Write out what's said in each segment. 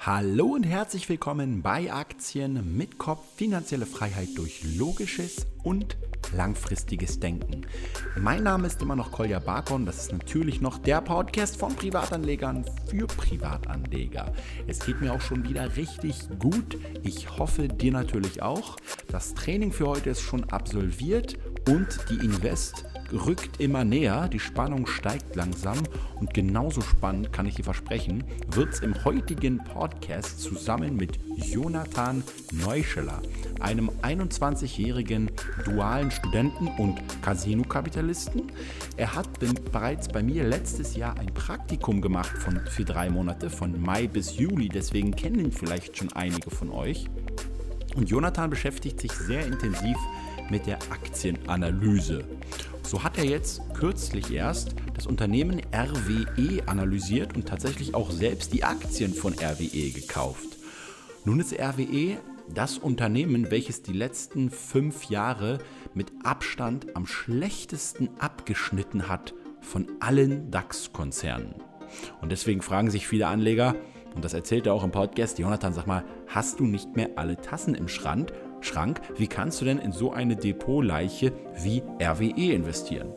Hallo und herzlich willkommen bei Aktien mit Kopf, finanzielle Freiheit durch logisches und langfristiges Denken. Mein Name ist immer noch Kolja Barkon, das ist natürlich noch der Podcast von Privatanlegern für Privatanleger. Es geht mir auch schon wieder richtig gut. Ich hoffe dir natürlich auch. Das Training für heute ist schon absolviert und die Invest rückt immer näher, die Spannung steigt langsam und genauso spannend, kann ich dir versprechen, wird es im heutigen Podcast zusammen mit Jonathan Neuscheler, einem 21-jährigen dualen Studenten und Casino-Kapitalisten. Er hat bereits bei mir letztes Jahr ein Praktikum gemacht von, für drei Monate, von Mai bis Juli, deswegen kennen ihn vielleicht schon einige von euch. Und Jonathan beschäftigt sich sehr intensiv mit der Aktienanalyse. So hat er jetzt kürzlich erst das Unternehmen RWE analysiert und tatsächlich auch selbst die Aktien von RWE gekauft. Nun ist RWE das Unternehmen, welches die letzten fünf Jahre mit Abstand am schlechtesten abgeschnitten hat von allen DAX-Konzernen. Und deswegen fragen sich viele Anleger, und das erzählt er auch im Podcast, Jonathan, sag mal, hast du nicht mehr alle Tassen im Schrank? Schrank, wie kannst du denn in so eine Depotleiche wie RWE investieren?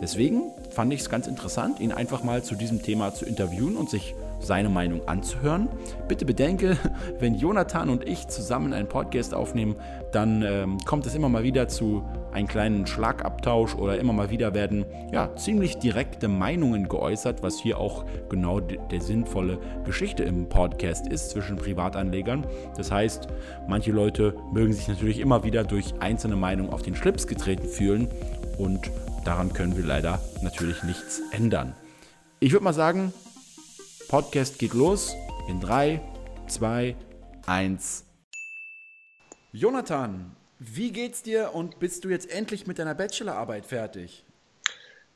Deswegen fand ich es ganz interessant, ihn einfach mal zu diesem Thema zu interviewen und sich seine Meinung anzuhören. Bitte bedenke, wenn Jonathan und ich zusammen einen Podcast aufnehmen, dann ähm, kommt es immer mal wieder zu einem kleinen Schlagabtausch oder immer mal wieder werden ja, ziemlich direkte Meinungen geäußert, was hier auch genau der sinnvolle Geschichte im Podcast ist zwischen Privatanlegern. Das heißt, manche Leute mögen sich natürlich immer wieder durch einzelne Meinungen auf den Schlips getreten fühlen und daran können wir leider natürlich nichts ändern. Ich würde mal sagen, Podcast geht los in 3, 2, 1. Jonathan, wie geht's dir und bist du jetzt endlich mit deiner Bachelorarbeit fertig?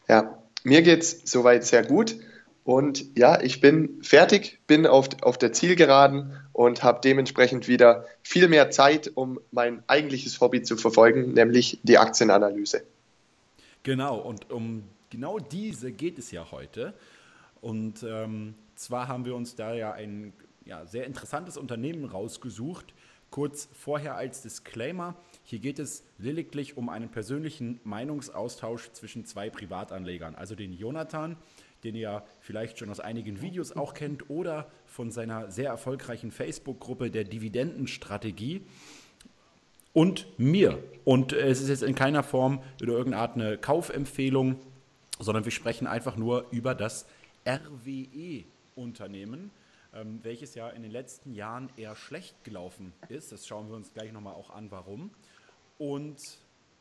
Ja, mir geht's soweit sehr gut. Und ja, ich bin fertig, bin auf, auf der Zielgeraden und habe dementsprechend wieder viel mehr Zeit, um mein eigentliches Hobby zu verfolgen, nämlich die Aktienanalyse. Genau, und um genau diese geht es ja heute. Und ähm, zwar haben wir uns da ja ein ja, sehr interessantes Unternehmen rausgesucht. Kurz vorher als Disclaimer, hier geht es lediglich um einen persönlichen Meinungsaustausch zwischen zwei Privatanlegern, also den Jonathan, den ihr vielleicht schon aus einigen Videos auch kennt, oder von seiner sehr erfolgreichen Facebook-Gruppe der Dividendenstrategie und mir. Und es ist jetzt in keiner Form oder eine Kaufempfehlung, sondern wir sprechen einfach nur über das RWE Unternehmen, ähm, welches ja in den letzten Jahren eher schlecht gelaufen ist. Das schauen wir uns gleich nochmal auch an, warum. Und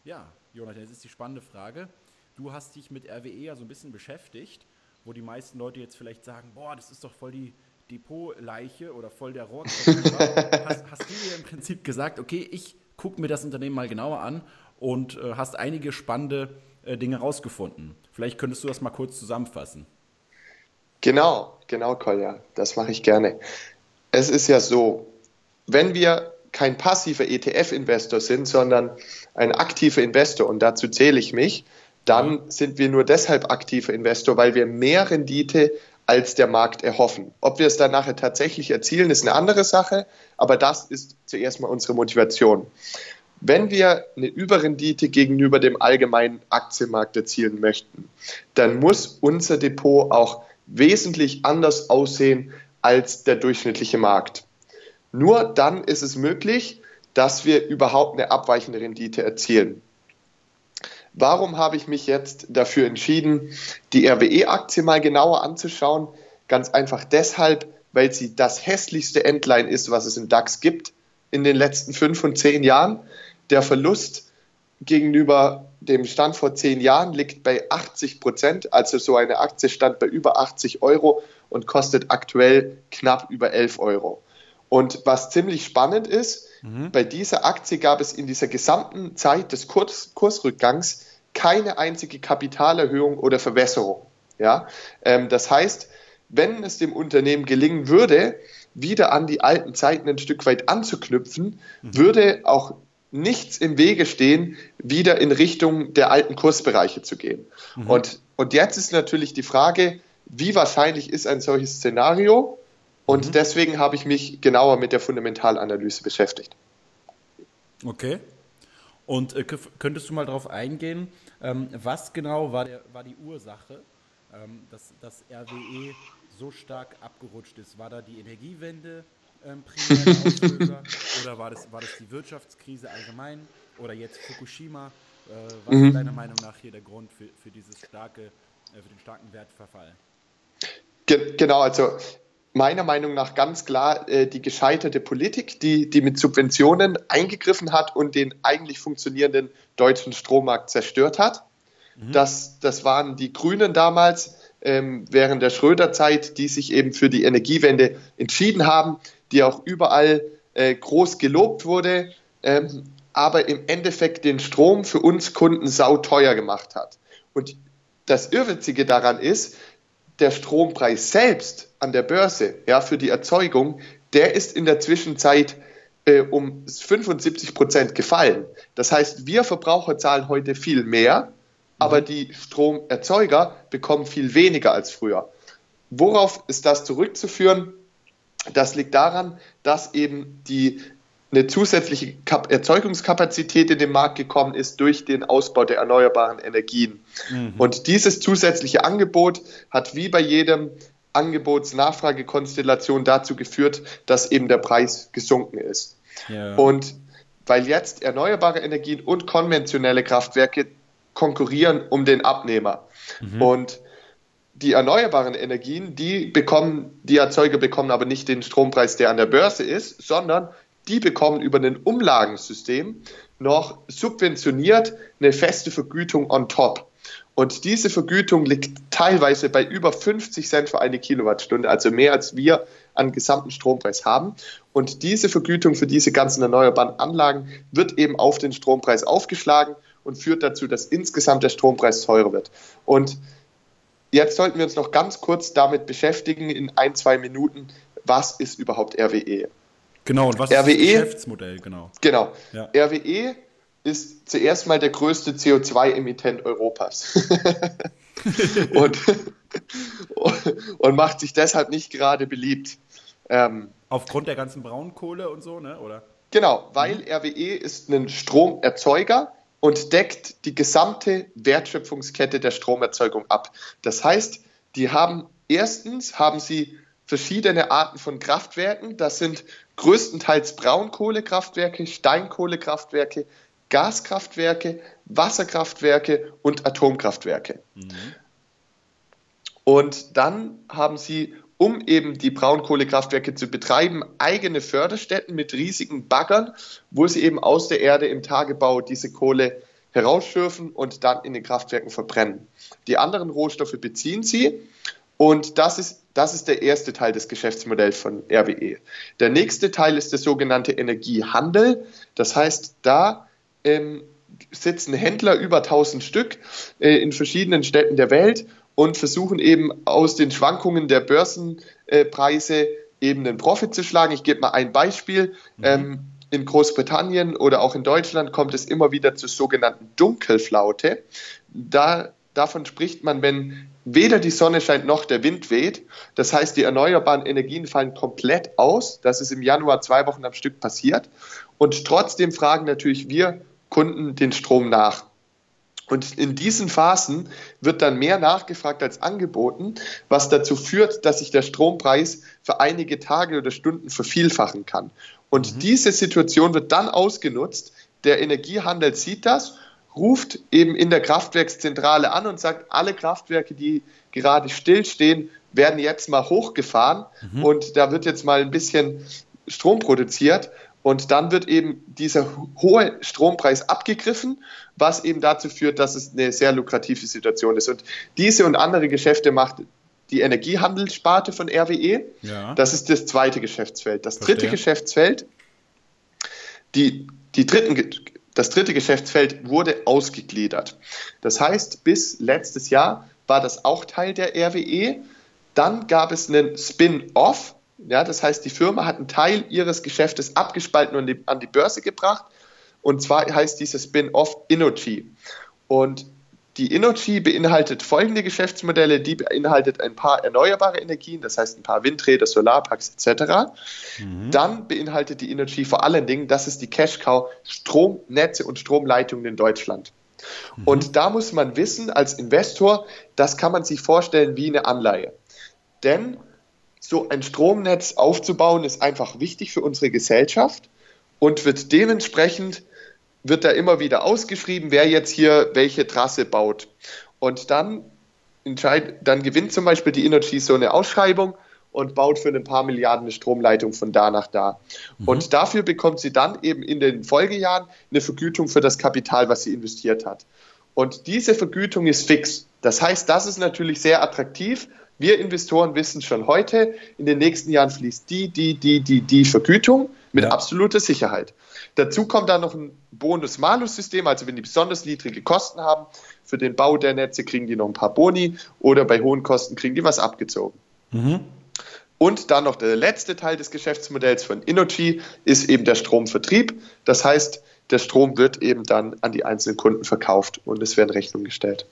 ja, Jonathan, jetzt ist die spannende Frage. Du hast dich mit RWE ja so ein bisschen beschäftigt, wo die meisten Leute jetzt vielleicht sagen, boah, das ist doch voll die Depotleiche oder voll der Rohrkopf. hast, hast, du dir im Prinzip gesagt, okay, ich gucke mir das Unternehmen mal genauer an und äh, hast einige spannende äh, Dinge rausgefunden. Vielleicht könntest du das mal kurz zusammenfassen. Genau, genau, Kolja, das mache ich gerne. Es ist ja so, wenn wir kein passiver ETF-Investor sind, sondern ein aktiver Investor, und dazu zähle ich mich, dann sind wir nur deshalb aktiver Investor, weil wir mehr Rendite als der Markt erhoffen. Ob wir es dann nachher tatsächlich erzielen, ist eine andere Sache, aber das ist zuerst mal unsere Motivation. Wenn wir eine Überrendite gegenüber dem allgemeinen Aktienmarkt erzielen möchten, dann muss unser Depot auch wesentlich anders aussehen als der durchschnittliche Markt. Nur dann ist es möglich, dass wir überhaupt eine abweichende Rendite erzielen. Warum habe ich mich jetzt dafür entschieden, die RWE-Aktie mal genauer anzuschauen? Ganz einfach deshalb, weil sie das hässlichste Endline ist, was es im DAX gibt in den letzten fünf und zehn Jahren. Der Verlust gegenüber dem Stand vor zehn Jahren liegt bei 80 Prozent. Also so eine Aktie stand bei über 80 Euro und kostet aktuell knapp über 11 Euro. Und was ziemlich spannend ist, mhm. bei dieser Aktie gab es in dieser gesamten Zeit des Kurs, Kursrückgangs keine einzige Kapitalerhöhung oder Verwässerung. Ja? Ähm, das heißt, wenn es dem Unternehmen gelingen würde, wieder an die alten Zeiten ein Stück weit anzuknüpfen, mhm. würde auch nichts im Wege stehen, wieder in Richtung der alten Kursbereiche zu gehen. Mhm. Und, und jetzt ist natürlich die Frage, wie wahrscheinlich ist ein solches Szenario? Und mhm. deswegen habe ich mich genauer mit der Fundamentalanalyse beschäftigt. Okay. Und äh, könntest du mal darauf eingehen, ähm, was genau war, der, war die Ursache, ähm, dass das RWE so stark abgerutscht ist? War da die Energiewende ähm, primär Auslöser oder war das, war das die Wirtschaftskrise allgemein oder jetzt Fukushima? Äh, was mhm. ist deiner Meinung nach hier der Grund für, für, dieses starke, äh, für den starken Wertverfall? Ge genau, also meiner Meinung nach ganz klar äh, die gescheiterte Politik, die, die mit Subventionen eingegriffen hat und den eigentlich funktionierenden deutschen Strommarkt zerstört hat. Mhm. Das, das waren die Grünen damals ähm, während der Schröder-Zeit, die sich eben für die Energiewende entschieden haben, die auch überall äh, groß gelobt wurde, ähm, aber im Endeffekt den Strom für uns Kunden sauteuer gemacht hat. Und das Irrwitzige daran ist, der Strompreis selbst an der Börse ja, für die Erzeugung, der ist in der Zwischenzeit äh, um 75 Prozent gefallen. Das heißt, wir Verbraucher zahlen heute viel mehr, aber mhm. die Stromerzeuger bekommen viel weniger als früher. Worauf ist das zurückzuführen? Das liegt daran, dass eben die eine zusätzliche Kap Erzeugungskapazität in den Markt gekommen ist durch den Ausbau der erneuerbaren Energien. Mhm. Und dieses zusätzliche Angebot hat wie bei jedem Angebots-Nachfrage-Konstellation dazu geführt, dass eben der Preis gesunken ist. Ja. Und weil jetzt erneuerbare Energien und konventionelle Kraftwerke konkurrieren um den Abnehmer. Mhm. Und die erneuerbaren Energien, die bekommen, die Erzeuger bekommen aber nicht den Strompreis, der an der Börse ist, sondern die bekommen über ein Umlagensystem noch subventioniert eine feste Vergütung on top. Und diese Vergütung liegt teilweise bei über 50 Cent für eine Kilowattstunde, also mehr als wir an gesamten Strompreis haben. Und diese Vergütung für diese ganzen erneuerbaren Anlagen wird eben auf den Strompreis aufgeschlagen und führt dazu, dass insgesamt der Strompreis teurer wird. Und jetzt sollten wir uns noch ganz kurz damit beschäftigen, in ein, zwei Minuten, was ist überhaupt RWE? Genau, und was RWE, ist das Geschäftsmodell? Genau. Genau. Ja. RWE ist zuerst mal der größte CO2-Emittent Europas. und, und macht sich deshalb nicht gerade beliebt. Ähm, Aufgrund der ganzen Braunkohle und so, ne? Oder? Genau, weil mhm. RWE ist ein Stromerzeuger und deckt die gesamte Wertschöpfungskette der Stromerzeugung ab. Das heißt, die haben erstens haben sie verschiedene Arten von Kraftwerken. Das sind größtenteils Braunkohlekraftwerke, Steinkohlekraftwerke, Gaskraftwerke, Wasserkraftwerke und Atomkraftwerke. Mhm. Und dann haben sie, um eben die Braunkohlekraftwerke zu betreiben, eigene Förderstätten mit riesigen Baggern, wo sie eben aus der Erde im Tagebau diese Kohle herausschürfen und dann in den Kraftwerken verbrennen. Die anderen Rohstoffe beziehen sie und das ist, das ist der erste Teil des Geschäftsmodells von RWE. Der nächste Teil ist der sogenannte Energiehandel. Das heißt, da ähm, sitzen Händler über 1000 Stück äh, in verschiedenen Städten der Welt und versuchen eben aus den Schwankungen der Börsenpreise äh, eben einen Profit zu schlagen. Ich gebe mal ein Beispiel. Mhm. Ähm, in Großbritannien oder auch in Deutschland kommt es immer wieder zur sogenannten Dunkelflaute. Da, davon spricht man, wenn weder die Sonne scheint noch der Wind weht. Das heißt, die erneuerbaren Energien fallen komplett aus. Das ist im Januar zwei Wochen am Stück passiert. Und trotzdem fragen natürlich wir Kunden den Strom nach. Und in diesen Phasen wird dann mehr nachgefragt als angeboten, was dazu führt, dass sich der Strompreis für einige Tage oder Stunden vervielfachen kann. Und mhm. diese Situation wird dann ausgenutzt. Der Energiehandel sieht das ruft eben in der Kraftwerkszentrale an und sagt, alle Kraftwerke, die gerade stillstehen, werden jetzt mal hochgefahren mhm. und da wird jetzt mal ein bisschen Strom produziert und dann wird eben dieser hohe Strompreis abgegriffen, was eben dazu führt, dass es eine sehr lukrative Situation ist. Und diese und andere Geschäfte macht die Energiehandelssparte von RWE. Ja. Das ist das zweite Geschäftsfeld. Das Verstehe. dritte Geschäftsfeld, die, die dritten das dritte Geschäftsfeld wurde ausgegliedert. Das heißt, bis letztes Jahr war das auch Teil der RWE. Dann gab es einen Spin-off. Ja, das heißt, die Firma hat einen Teil ihres Geschäftes abgespalten und an die Börse gebracht. Und zwar heißt dieser Spin-off Innogy. Und die Energy beinhaltet folgende Geschäftsmodelle, die beinhaltet ein paar erneuerbare Energien, das heißt ein paar Windräder, Solarparks etc. Mhm. Dann beinhaltet die Energy vor allen Dingen, das ist die Cash Cow, Stromnetze und Stromleitungen in Deutschland. Mhm. Und da muss man wissen, als Investor, das kann man sich vorstellen wie eine Anleihe. Denn so ein Stromnetz aufzubauen ist einfach wichtig für unsere Gesellschaft und wird dementsprechend wird da immer wieder ausgeschrieben, wer jetzt hier welche Trasse baut. Und dann, dann gewinnt zum Beispiel die Energy so eine Ausschreibung und baut für ein paar Milliarden eine Stromleitung von da nach da. Mhm. Und dafür bekommt sie dann eben in den Folgejahren eine Vergütung für das Kapital, was sie investiert hat. Und diese Vergütung ist fix. Das heißt, das ist natürlich sehr attraktiv. Wir Investoren wissen schon heute, in den nächsten Jahren fließt die, die, die, die, die Vergütung mit ja. absoluter Sicherheit. Dazu kommt dann noch ein Bonus-Malus-System, also wenn die besonders niedrige Kosten haben, für den Bau der Netze kriegen die noch ein paar Boni oder bei hohen Kosten kriegen die was abgezogen. Mhm. Und dann noch der letzte Teil des Geschäftsmodells von Innogy ist eben der Stromvertrieb. Das heißt, der Strom wird eben dann an die einzelnen Kunden verkauft und es werden Rechnungen gestellt.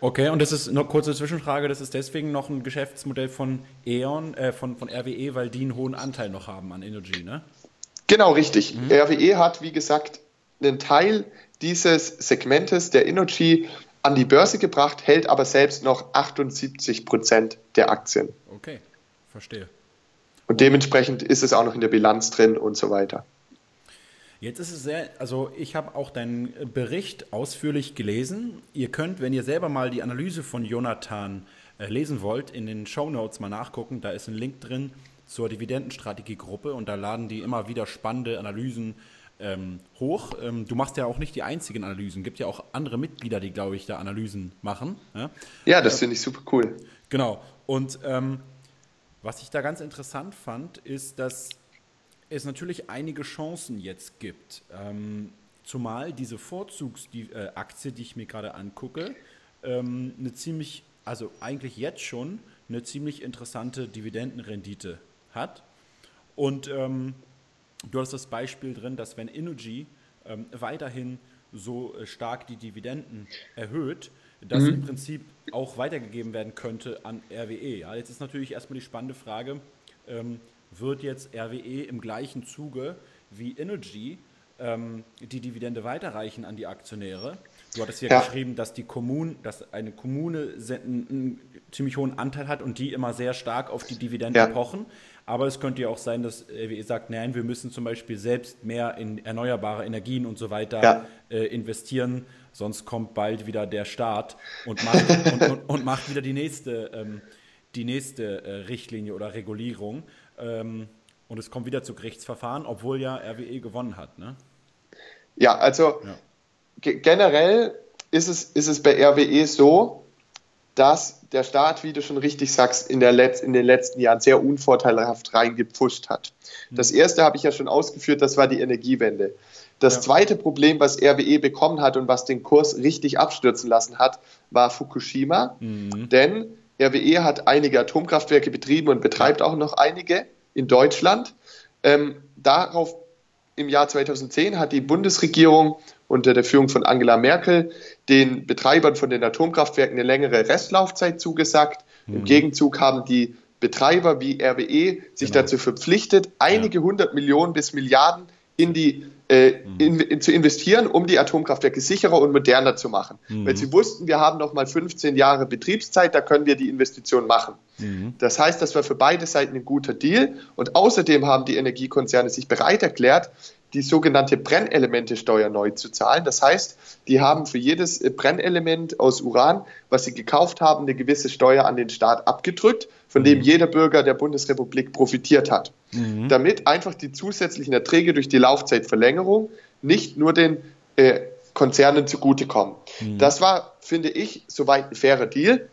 Okay, und das ist noch kurze Zwischenfrage, das ist deswegen noch ein Geschäftsmodell von E.ON, äh, von, von RWE, weil die einen hohen Anteil noch haben an Energy, ne? Genau, richtig. Mhm. RWE hat, wie gesagt, einen Teil dieses Segmentes der Energy an die Börse gebracht, hält aber selbst noch 78 Prozent der Aktien. Okay, verstehe. Und dementsprechend ist es auch noch in der Bilanz drin und so weiter. Jetzt ist es sehr, also ich habe auch deinen Bericht ausführlich gelesen. Ihr könnt, wenn ihr selber mal die Analyse von Jonathan äh, lesen wollt, in den Show Notes mal nachgucken. Da ist ein Link drin zur Dividendenstrategiegruppe und da laden die immer wieder spannende Analysen ähm, hoch. Ähm, du machst ja auch nicht die einzigen Analysen. Gibt ja auch andere Mitglieder, die, glaube ich, da Analysen machen. Ja, ja das finde ich super cool. Genau. Und ähm, was ich da ganz interessant fand, ist, dass es natürlich einige Chancen jetzt gibt. Ähm, zumal diese Vorzugsaktie, die ich mir gerade angucke, ähm, eine ziemlich, also eigentlich jetzt schon eine ziemlich interessante Dividendenrendite hat. Und ähm, du hast das Beispiel drin, dass wenn Energy ähm, weiterhin so äh, stark die Dividenden erhöht, dass mhm. im Prinzip auch weitergegeben werden könnte an RWE. Ja, jetzt ist natürlich erstmal die spannende Frage, ähm, wird jetzt RWE im gleichen Zuge wie Energy ähm, die Dividende weiterreichen an die Aktionäre? Du hattest hier ja. geschrieben, dass die Kommune, dass eine Kommune einen, ziemlich hohen Anteil hat und die immer sehr stark auf die Dividende ja. pochen. Aber es könnte ja auch sein, dass RWE sagt, nein, wir müssen zum Beispiel selbst mehr in erneuerbare Energien und so weiter ja. äh, investieren, sonst kommt bald wieder der Staat und macht, und, und, und, macht wieder die nächste, ähm, die nächste äh, Richtlinie oder Regulierung. Ähm, und es kommt wieder zu Gerichtsverfahren, obwohl ja RWE gewonnen hat. Ne? Ja, also ja. generell ist es, ist es bei RWE so, dass der Staat, wie du schon richtig sagst, in, der Letz-, in den letzten Jahren sehr unvorteilhaft reingepfuscht hat. Hm. Das erste habe ich ja schon ausgeführt, das war die Energiewende. Das ja. zweite Problem, was RWE bekommen hat und was den Kurs richtig abstürzen lassen hat, war Fukushima. Mhm. Denn RWE hat einige Atomkraftwerke betrieben und betreibt auch noch einige in Deutschland. Ähm, darauf im Jahr 2010 hat die Bundesregierung unter der Führung von Angela Merkel den Betreibern von den Atomkraftwerken eine längere Restlaufzeit zugesagt. Mhm. Im Gegenzug haben die Betreiber wie RWE sich genau. dazu verpflichtet, einige hundert Millionen bis Milliarden in die äh, in, in, zu investieren, um die Atomkraftwerke sicherer und moderner zu machen. Mhm. Weil sie wussten, wir haben noch mal 15 Jahre Betriebszeit, da können wir die Investition machen. Mhm. Das heißt, das war für beide Seiten ein guter Deal. Und außerdem haben die Energiekonzerne sich bereit erklärt, die sogenannte Brennelemente-Steuer neu zu zahlen. Das heißt, die haben für jedes Brennelement aus Uran, was sie gekauft haben, eine gewisse Steuer an den Staat abgedrückt, von dem mhm. jeder Bürger der Bundesrepublik profitiert hat. Mhm. Damit einfach die zusätzlichen Erträge durch die Laufzeitverlängerung nicht nur den äh, Konzernen zugutekommen. Mhm. Das war, finde ich, soweit ein fairer Deal.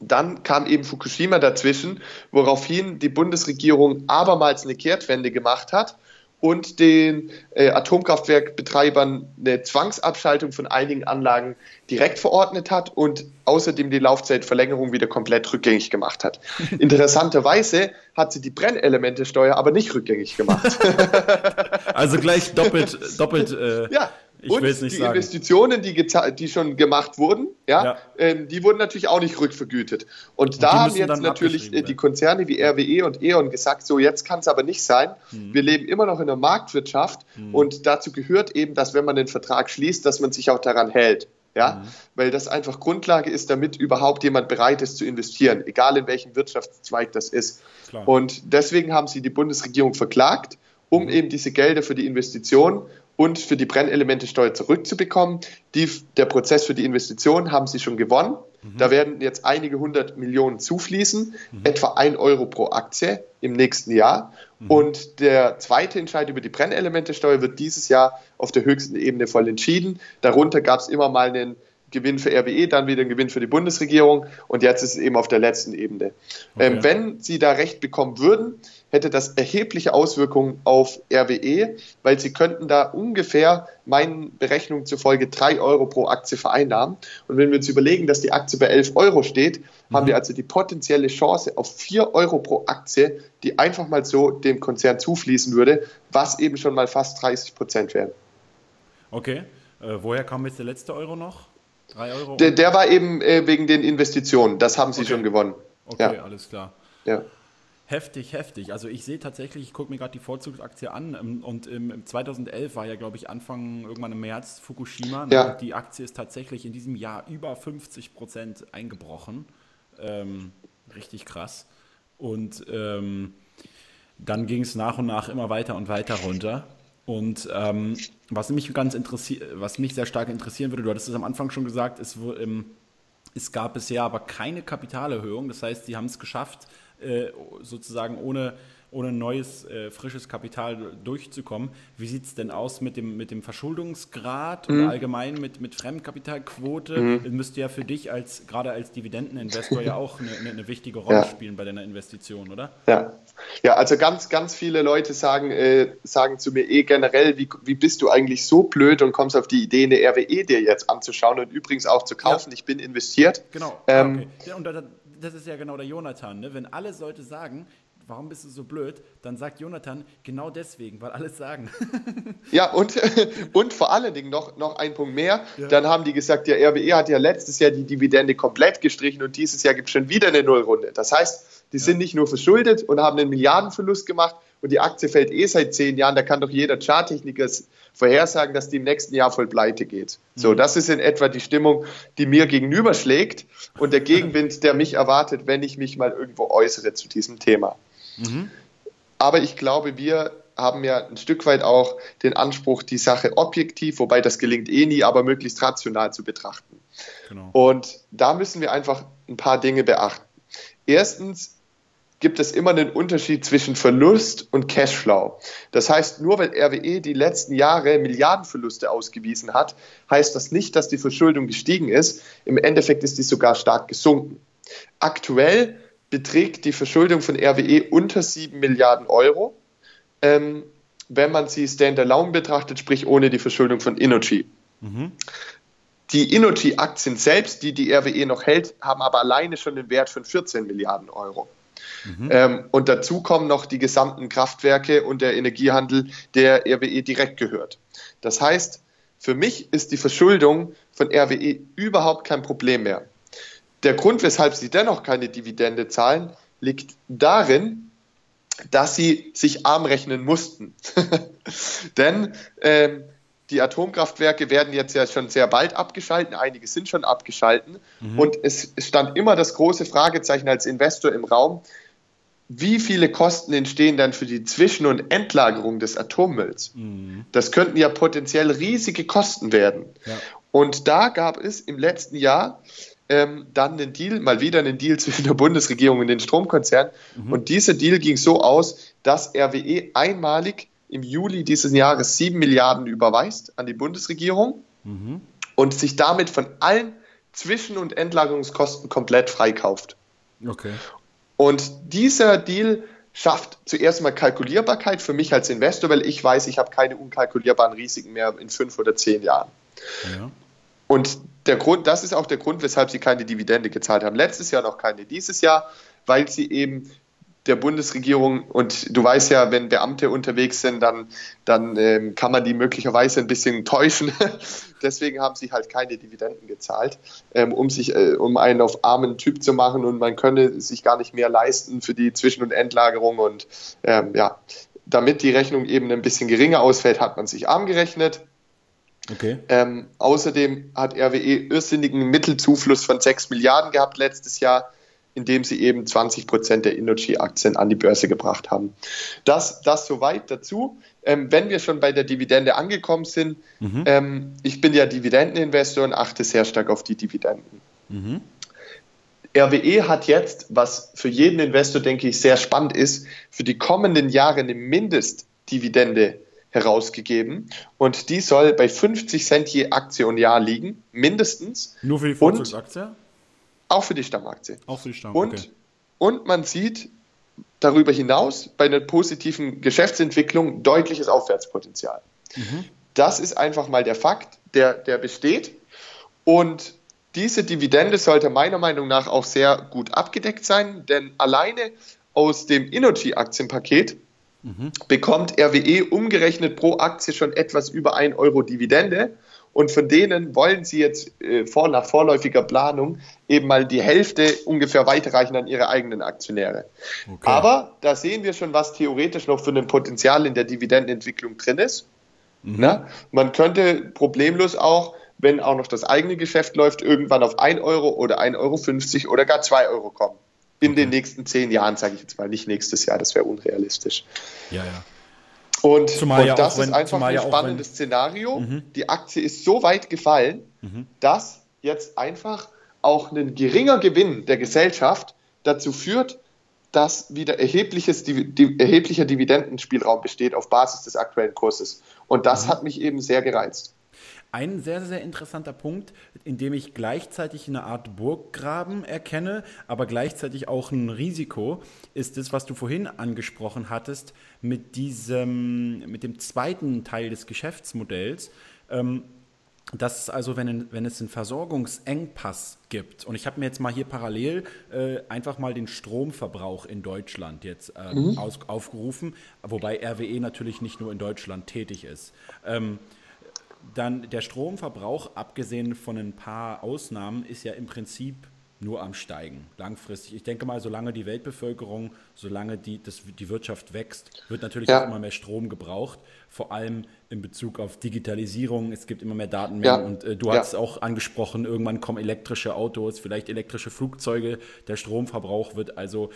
Dann kam eben Fukushima dazwischen, woraufhin die Bundesregierung abermals eine Kehrtwende gemacht hat und den äh, Atomkraftwerkbetreibern eine Zwangsabschaltung von einigen Anlagen direkt verordnet hat und außerdem die Laufzeitverlängerung wieder komplett rückgängig gemacht hat. Interessanterweise hat sie die Brennelementesteuer aber nicht rückgängig gemacht. also gleich doppelt, doppelt. Äh, ja. Ich und die sagen. Investitionen, die, die, schon gemacht wurden, ja, ja. Ähm, die wurden natürlich auch nicht rückvergütet. Und, und da haben jetzt natürlich äh, die Konzerne wie RWE und E.ON gesagt, so jetzt kann es aber nicht sein. Mhm. Wir leben immer noch in der Marktwirtschaft mhm. und dazu gehört eben, dass wenn man den Vertrag schließt, dass man sich auch daran hält. Ja, mhm. weil das einfach Grundlage ist, damit überhaupt jemand bereit ist zu investieren, egal in welchem Wirtschaftszweig das ist. Klar. Und deswegen haben sie die Bundesregierung verklagt, um mhm. eben diese Gelder für die Investition und für die Brennelementesteuer zurückzubekommen. Die, der Prozess für die Investition haben sie schon gewonnen. Mhm. Da werden jetzt einige hundert Millionen zufließen, mhm. etwa ein Euro pro Aktie im nächsten Jahr. Mhm. Und der zweite Entscheid über die Brennelementesteuer wird dieses Jahr auf der höchsten Ebene voll entschieden. Darunter gab es immer mal einen Gewinn für RWE, dann wieder ein Gewinn für die Bundesregierung und jetzt ist es eben auf der letzten Ebene. Okay. Ähm, wenn Sie da recht bekommen würden, hätte das erhebliche Auswirkungen auf RWE, weil Sie könnten da ungefähr meinen Berechnungen zufolge drei Euro pro Aktie vereinnahmen. Und wenn wir uns überlegen, dass die Aktie bei 11 Euro steht, mhm. haben wir also die potenzielle Chance auf 4 Euro pro Aktie, die einfach mal so dem Konzern zufließen würde, was eben schon mal fast 30 Prozent wären. Okay. Äh, woher kam jetzt der letzte Euro noch? Drei Euro? Der, der war eben äh, wegen den Investitionen. Das haben sie okay. schon gewonnen. Okay, ja. alles klar. Ja. Heftig, heftig. Also ich sehe tatsächlich, ich gucke mir gerade die Vorzugsaktie an ähm, und im 2011 war ja, glaube ich, Anfang irgendwann im März Fukushima. Ne? Ja. Die Aktie ist tatsächlich in diesem Jahr über 50 Prozent eingebrochen. Ähm, richtig krass. Und ähm, dann ging es nach und nach immer weiter und weiter runter. Und ähm, was mich ganz interessiert, was mich sehr stark interessieren würde, du hattest es am Anfang schon gesagt, es, es gab bisher aber keine Kapitalerhöhung. Das heißt, sie haben es geschafft, äh, sozusagen ohne ohne neues, äh, frisches Kapital durchzukommen. Wie sieht es denn aus mit dem, mit dem Verschuldungsgrad mhm. und allgemein mit, mit Fremdkapitalquote? Mhm. Das müsste ja für dich als gerade als Dividendeninvestor ja auch eine, eine wichtige Rolle ja. spielen bei deiner Investition, oder? Ja. Ja, also ganz, ganz viele Leute sagen, äh, sagen zu mir eh generell, wie, wie bist du eigentlich so blöd und kommst auf die Idee, eine RWE dir jetzt anzuschauen und übrigens auch zu kaufen. Ja. Ich bin investiert. Genau. Ähm, okay. ja, und das ist ja genau der Jonathan. Ne? Wenn alle Leute sagen, warum bist du so blöd? Dann sagt Jonathan, genau deswegen, weil alles sagen. ja, und, und vor allen Dingen noch, noch ein Punkt mehr. Ja. Dann haben die gesagt, der RWE hat ja letztes Jahr die Dividende komplett gestrichen und dieses Jahr gibt es schon wieder eine Nullrunde. Das heißt, die ja. sind nicht nur verschuldet und haben einen Milliardenverlust gemacht und die Aktie fällt eh seit zehn Jahren. Da kann doch jeder Charttechniker vorhersagen, dass die im nächsten Jahr voll pleite geht. So, mhm. das ist in etwa die Stimmung, die mir gegenüberschlägt und der Gegenwind, der mich erwartet, wenn ich mich mal irgendwo äußere zu diesem Thema. Mhm. Aber ich glaube, wir haben ja ein Stück weit auch den Anspruch, die Sache objektiv, wobei das gelingt eh nie, aber möglichst rational zu betrachten. Genau. Und da müssen wir einfach ein paar Dinge beachten. Erstens gibt es immer einen Unterschied zwischen Verlust und Cashflow. Das heißt, nur weil RWE die letzten Jahre Milliardenverluste ausgewiesen hat, heißt das nicht, dass die Verschuldung gestiegen ist. Im Endeffekt ist die sogar stark gesunken. Aktuell beträgt die Verschuldung von RWE unter 7 Milliarden Euro, ähm, wenn man sie standalone betrachtet, sprich ohne die Verschuldung von Innogy. Mhm. Die Innogy-Aktien selbst, die die RWE noch hält, haben aber alleine schon den Wert von 14 Milliarden Euro. Mhm. Ähm, und dazu kommen noch die gesamten Kraftwerke und der Energiehandel, der RWE direkt gehört. Das heißt, für mich ist die Verschuldung von RWE überhaupt kein Problem mehr. Der Grund, weshalb sie dennoch keine Dividende zahlen, liegt darin, dass sie sich arm rechnen mussten. Denn ähm, die Atomkraftwerke werden jetzt ja schon sehr bald abgeschalten, einige sind schon abgeschalten. Mhm. Und es stand immer das große Fragezeichen als Investor im Raum, wie viele Kosten entstehen dann für die Zwischen- und Endlagerung des Atommülls? Mhm. Das könnten ja potenziell riesige Kosten werden. Ja. Und da gab es im letzten Jahr ähm, dann einen Deal, mal wieder einen Deal zwischen der Bundesregierung und den Stromkonzernen. Mhm. Und dieser Deal ging so aus, dass RWE einmalig im Juli dieses Jahres 7 Milliarden überweist an die Bundesregierung mhm. und sich damit von allen Zwischen- und Endlagerungskosten komplett freikauft. Okay. Und dieser Deal schafft zuerst mal Kalkulierbarkeit für mich als Investor, weil ich weiß, ich habe keine unkalkulierbaren Risiken mehr in fünf oder zehn Jahren. Ja. Und der Grund, das ist auch der Grund, weshalb sie keine Dividende gezahlt haben. Letztes Jahr noch keine, dieses Jahr, weil sie eben der Bundesregierung und du weißt ja, wenn Beamte unterwegs sind, dann, dann ähm, kann man die möglicherweise ein bisschen täuschen. Deswegen haben sie halt keine Dividenden gezahlt, ähm, um sich, äh, um einen auf armen Typ zu machen und man könne sich gar nicht mehr leisten für die Zwischen- und Endlagerung und ähm, ja, damit die Rechnung eben ein bisschen geringer ausfällt, hat man sich arm gerechnet. Okay. Ähm, außerdem hat RWE irrsinnigen Mittelzufluss von 6 Milliarden gehabt letztes Jahr indem sie eben 20 Prozent der Innogy-Aktien an die Börse gebracht haben. Das, das soweit dazu. Ähm, wenn wir schon bei der Dividende angekommen sind, mhm. ähm, ich bin ja Dividendeninvestor und achte sehr stark auf die Dividenden. Mhm. RWE hat jetzt, was für jeden Investor, denke ich, sehr spannend ist, für die kommenden Jahre eine Mindestdividende herausgegeben und die soll bei 50 Cent je Aktie und Jahr liegen, mindestens. Nur für die Vorzugsaktie? Auch für die Stammaktie. Auch für die Stamm, und, okay. und man sieht darüber hinaus bei einer positiven Geschäftsentwicklung deutliches Aufwärtspotenzial. Mhm. Das ist einfach mal der Fakt, der, der besteht. Und diese Dividende sollte meiner Meinung nach auch sehr gut abgedeckt sein, denn alleine aus dem Innogy-Aktienpaket mhm. bekommt RWE umgerechnet pro Aktie schon etwas über 1 Euro Dividende. Und von denen wollen sie jetzt äh, vor, nach vorläufiger Planung eben mal die Hälfte ungefähr weiterreichen an ihre eigenen Aktionäre. Okay. Aber da sehen wir schon, was theoretisch noch für ein Potenzial in der Dividendenentwicklung drin ist. Mhm. Na, man könnte problemlos auch, wenn auch noch das eigene Geschäft läuft, irgendwann auf 1 Euro oder 1,50 Euro oder gar 2 Euro kommen. In okay. den nächsten zehn Jahren, sage ich jetzt mal, nicht nächstes Jahr, das wäre unrealistisch. Ja, ja. Und, zumal und ja das wenn, ist einfach ein spannendes wenn, Szenario. Mhm. Die Aktie ist so weit gefallen, mhm. dass jetzt einfach auch ein geringer Gewinn der Gesellschaft dazu führt, dass wieder erhebliches, die, erheblicher Dividendenspielraum besteht auf Basis des aktuellen Kurses. Und das mhm. hat mich eben sehr gereizt. Ein sehr, sehr interessanter Punkt, in dem ich gleichzeitig eine Art Burggraben erkenne, aber gleichzeitig auch ein Risiko, ist das, was du vorhin angesprochen hattest, mit diesem, mit dem zweiten Teil des Geschäftsmodells. Ähm, dass also, wenn, wenn es einen Versorgungsengpass gibt, und ich habe mir jetzt mal hier parallel äh, einfach mal den Stromverbrauch in Deutschland jetzt äh, mhm. aus, aufgerufen, wobei RWE natürlich nicht nur in Deutschland tätig ist. Ähm, dann der Stromverbrauch, abgesehen von ein paar Ausnahmen, ist ja im Prinzip nur am Steigen, langfristig. Ich denke mal, solange die Weltbevölkerung, solange die, das, die Wirtschaft wächst, wird natürlich ja. auch immer mehr Strom gebraucht, vor allem in Bezug auf Digitalisierung. Es gibt immer mehr Datenmengen ja. und äh, du ja. hast es auch angesprochen, irgendwann kommen elektrische Autos, vielleicht elektrische Flugzeuge. Der Stromverbrauch wird also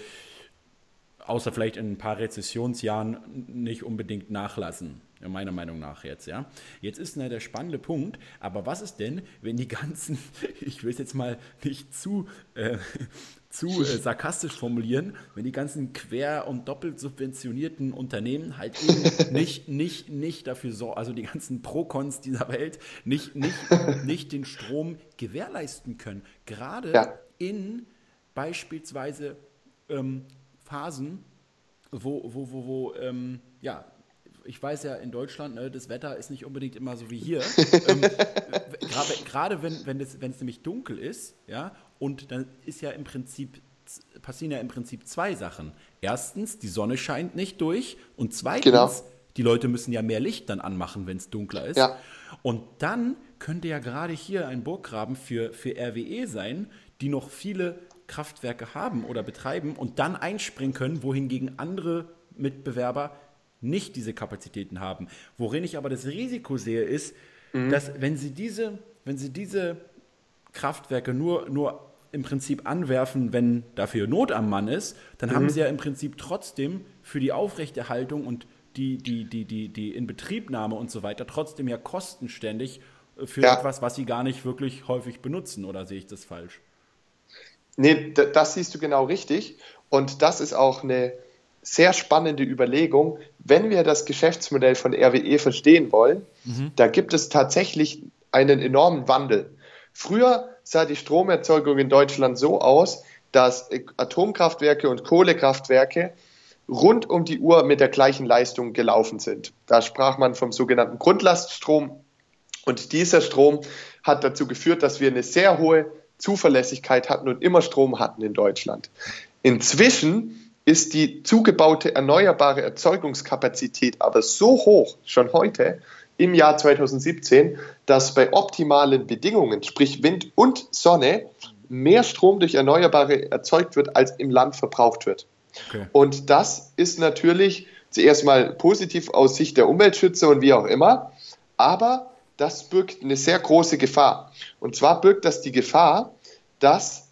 außer vielleicht in ein paar Rezessionsjahren nicht unbedingt nachlassen meiner Meinung nach jetzt, ja. Jetzt ist ne, der spannende Punkt, aber was ist denn, wenn die ganzen, ich will es jetzt mal nicht zu, äh, zu äh, sarkastisch formulieren, wenn die ganzen quer- und doppelt subventionierten Unternehmen halt eben nicht, nicht, nicht dafür sorgen, also die ganzen Procons dieser Welt nicht, nicht, nicht den Strom gewährleisten können. Gerade ja. in beispielsweise ähm, Phasen, wo, wo, wo, wo ähm, ja, ich weiß ja, in Deutschland, ne, das Wetter ist nicht unbedingt immer so wie hier. ähm, Gerade wenn, wenn, es, wenn es nämlich dunkel ist, ja, und dann ist ja im Prinzip, passieren ja im Prinzip zwei Sachen. Erstens, die Sonne scheint nicht durch und zweitens, genau. die Leute müssen ja mehr Licht dann anmachen, wenn es dunkler ist. Ja. Und dann könnte ja gerade hier ein Burggraben für, für RWE sein, die noch viele Kraftwerke haben oder betreiben und dann einspringen können, wohingegen andere Mitbewerber nicht diese Kapazitäten haben. Worin ich aber das Risiko sehe, ist, mhm. dass wenn sie diese, wenn sie diese Kraftwerke nur, nur im Prinzip anwerfen, wenn dafür Not am Mann ist, dann mhm. haben sie ja im Prinzip trotzdem für die Aufrechterhaltung und die, die, die, die, die Inbetriebnahme und so weiter trotzdem ja kostenständig äh, für ja. etwas, was sie gar nicht wirklich häufig benutzen, oder sehe ich das falsch? Nee, das siehst du genau richtig. Und das ist auch eine, sehr spannende Überlegung, wenn wir das Geschäftsmodell von RWE verstehen wollen, mhm. da gibt es tatsächlich einen enormen Wandel. Früher sah die Stromerzeugung in Deutschland so aus, dass Atomkraftwerke und Kohlekraftwerke rund um die Uhr mit der gleichen Leistung gelaufen sind. Da sprach man vom sogenannten Grundlaststrom und dieser Strom hat dazu geführt, dass wir eine sehr hohe Zuverlässigkeit hatten und immer Strom hatten in Deutschland. Inzwischen ist die zugebaute erneuerbare Erzeugungskapazität aber so hoch, schon heute, im Jahr 2017, dass bei optimalen Bedingungen, sprich Wind und Sonne, mehr Strom durch Erneuerbare erzeugt wird, als im Land verbraucht wird. Okay. Und das ist natürlich zuerst mal positiv aus Sicht der Umweltschützer und wie auch immer, aber das birgt eine sehr große Gefahr. Und zwar birgt das die Gefahr, dass,